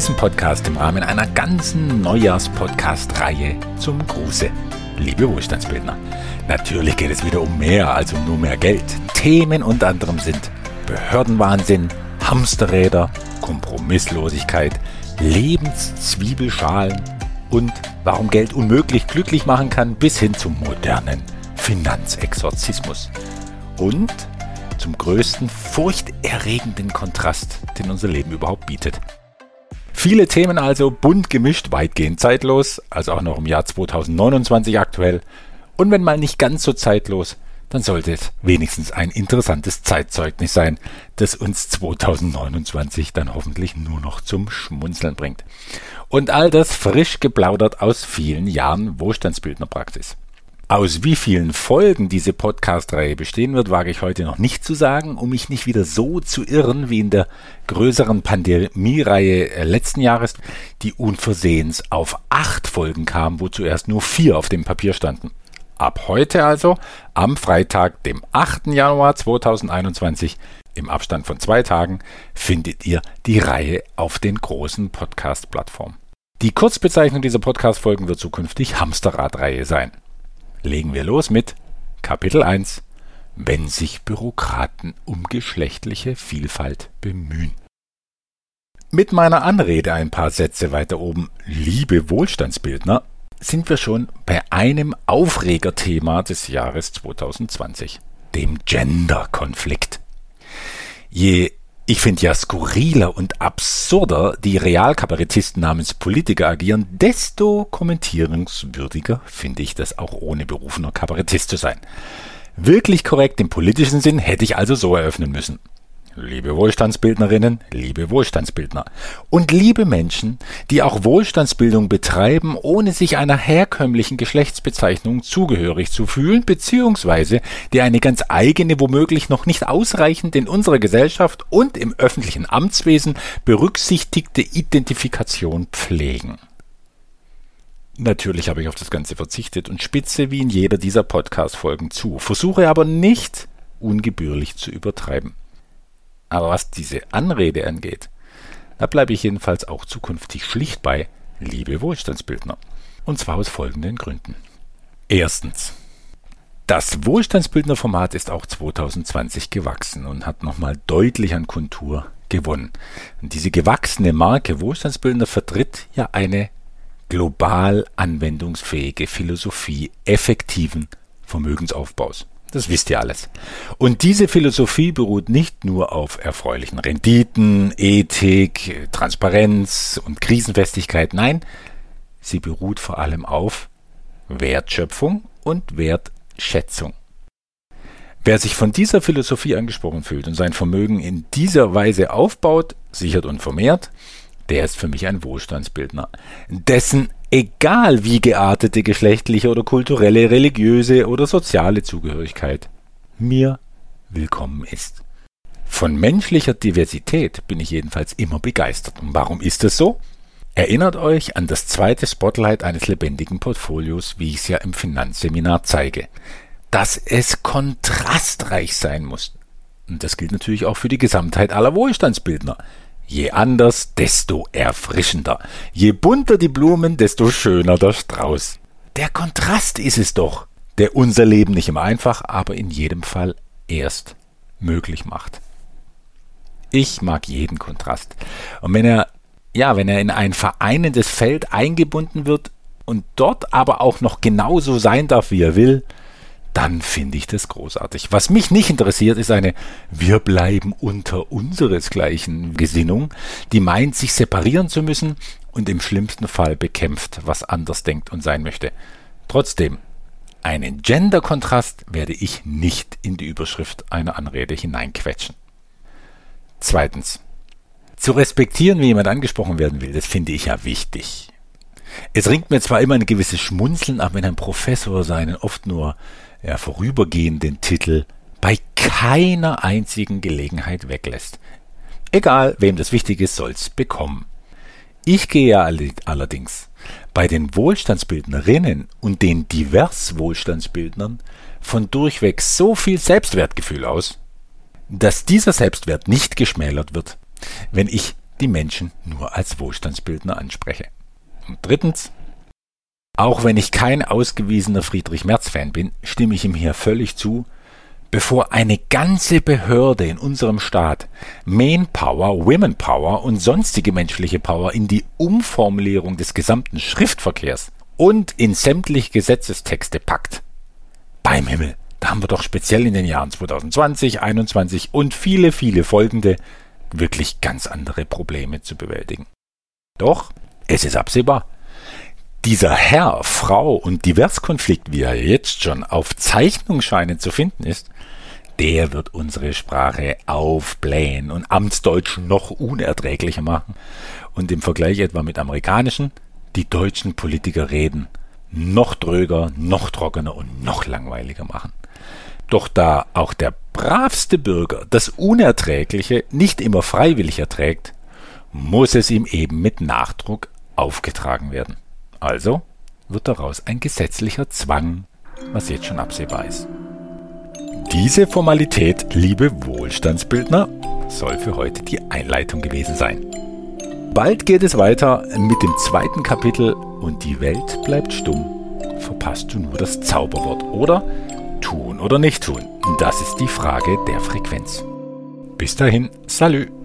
diesem Podcast im Rahmen einer ganzen Neujahrs-Podcast-Reihe zum Gruße. Liebe Wohlstandsbildner, natürlich geht es wieder um mehr als um nur mehr Geld. Themen unter anderem sind Behördenwahnsinn, Hamsterräder, Kompromisslosigkeit, Lebenszwiebelschalen und warum Geld unmöglich glücklich machen kann bis hin zum modernen Finanzexorzismus. Und zum größten furchterregenden Kontrast, den unser Leben überhaupt bietet. Viele Themen also bunt gemischt, weitgehend zeitlos, also auch noch im Jahr 2029 aktuell. Und wenn mal nicht ganz so zeitlos, dann sollte es wenigstens ein interessantes Zeitzeugnis sein, das uns 2029 dann hoffentlich nur noch zum Schmunzeln bringt. Und all das frisch geplaudert aus vielen Jahren Wohlstandsbildnerpraxis. Aus wie vielen Folgen diese Podcast-Reihe bestehen wird, wage ich heute noch nicht zu sagen, um mich nicht wieder so zu irren wie in der größeren Pandemie-Reihe äh, letzten Jahres, die unversehens auf acht Folgen kam, wo zuerst nur vier auf dem Papier standen. Ab heute also, am Freitag, dem 8. Januar 2021, im Abstand von zwei Tagen, findet ihr die Reihe auf den großen Podcast-Plattformen. Die Kurzbezeichnung dieser Podcast-Folgen wird zukünftig Hamsterrad-Reihe sein legen wir los mit Kapitel 1 Wenn sich Bürokraten um geschlechtliche Vielfalt bemühen. Mit meiner Anrede ein paar Sätze weiter oben, liebe Wohlstandsbildner, sind wir schon bei einem Aufregerthema des Jahres 2020, dem Gender-Konflikt. Je ich finde ja skurriler und absurder die Realkabarettisten namens Politiker agieren, desto kommentierungswürdiger finde ich das auch ohne berufener Kabarettist zu sein. Wirklich korrekt im politischen Sinn hätte ich also so eröffnen müssen. Liebe Wohlstandsbildnerinnen, liebe Wohlstandsbildner und liebe Menschen, die auch Wohlstandsbildung betreiben, ohne sich einer herkömmlichen Geschlechtsbezeichnung zugehörig zu fühlen, beziehungsweise die eine ganz eigene, womöglich noch nicht ausreichend in unserer Gesellschaft und im öffentlichen Amtswesen berücksichtigte Identifikation pflegen. Natürlich habe ich auf das Ganze verzichtet und spitze wie in jeder dieser Podcast-Folgen zu, versuche aber nicht ungebührlich zu übertreiben. Aber was diese Anrede angeht, da bleibe ich jedenfalls auch zukünftig schlicht bei, liebe Wohlstandsbildner. Und zwar aus folgenden Gründen. Erstens. Das Wohlstandsbildnerformat ist auch 2020 gewachsen und hat nochmal deutlich an Kontur gewonnen. Und diese gewachsene Marke Wohlstandsbildner vertritt ja eine global anwendungsfähige Philosophie effektiven Vermögensaufbaus. Das wisst ihr alles. Und diese Philosophie beruht nicht nur auf erfreulichen Renditen, Ethik, Transparenz und Krisenfestigkeit. Nein, sie beruht vor allem auf Wertschöpfung und Wertschätzung. Wer sich von dieser Philosophie angesprochen fühlt und sein Vermögen in dieser Weise aufbaut, sichert und vermehrt, der ist für mich ein Wohlstandsbildner, dessen egal wie geartete geschlechtliche oder kulturelle, religiöse oder soziale Zugehörigkeit mir willkommen ist. Von menschlicher Diversität bin ich jedenfalls immer begeistert. Und warum ist es so? Erinnert euch an das zweite Spotlight eines lebendigen Portfolios, wie ich es ja im Finanzseminar zeige. Dass es kontrastreich sein muss. Und das gilt natürlich auch für die Gesamtheit aller Wohlstandsbildner. Je anders, desto erfrischender. Je bunter die Blumen, desto schöner der Strauß. Der Kontrast ist es doch, der unser Leben nicht immer einfach, aber in jedem Fall erst möglich macht. Ich mag jeden Kontrast. Und wenn er, ja, wenn er in ein vereinendes Feld eingebunden wird und dort aber auch noch genauso sein darf, wie er will, dann finde ich das großartig. Was mich nicht interessiert, ist eine Wir bleiben unter unseresgleichen Gesinnung, die meint, sich separieren zu müssen und im schlimmsten Fall bekämpft, was anders denkt und sein möchte. Trotzdem, einen Gender-Kontrast werde ich nicht in die Überschrift einer Anrede hineinquetschen. Zweitens. Zu respektieren, wie jemand angesprochen werden will, das finde ich ja wichtig. Es ringt mir zwar immer ein gewisses Schmunzeln ab, wenn ein Professor seinen oft nur ja, vorübergehenden Titel bei keiner einzigen Gelegenheit weglässt. Egal, wem das wichtig ist, soll's bekommen. Ich gehe allerdings bei den Wohlstandsbildnerinnen und den divers Wohlstandsbildnern von durchweg so viel Selbstwertgefühl aus, dass dieser Selbstwert nicht geschmälert wird, wenn ich die Menschen nur als Wohlstandsbildner anspreche. Und drittens, auch wenn ich kein ausgewiesener Friedrich Merz-Fan bin, stimme ich ihm hier völlig zu, bevor eine ganze Behörde in unserem Staat Manpower, Womenpower und sonstige menschliche Power in die Umformulierung des gesamten Schriftverkehrs und in sämtliche Gesetzestexte packt. Beim Himmel, da haben wir doch speziell in den Jahren 2020, 2021 und viele, viele folgende wirklich ganz andere Probleme zu bewältigen. Doch, es ist absehbar, dieser Herr, Frau und Diverskonflikt, wie er jetzt schon auf Zeichnungsscheinen zu finden ist, der wird unsere Sprache aufblähen und Amtsdeutsch noch unerträglicher machen und im Vergleich etwa mit amerikanischen die deutschen Politiker reden noch dröger, noch trockener und noch langweiliger machen. Doch da auch der bravste Bürger das Unerträgliche nicht immer freiwillig erträgt, muss es ihm eben mit Nachdruck aufgetragen werden. Also wird daraus ein gesetzlicher Zwang, was jetzt schon absehbar ist. Diese Formalität, liebe Wohlstandsbildner, soll für heute die Einleitung gewesen sein. Bald geht es weiter mit dem zweiten Kapitel und die Welt bleibt stumm. Verpasst du nur das Zauberwort oder tun oder nicht tun? Das ist die Frage der Frequenz. Bis dahin, salü!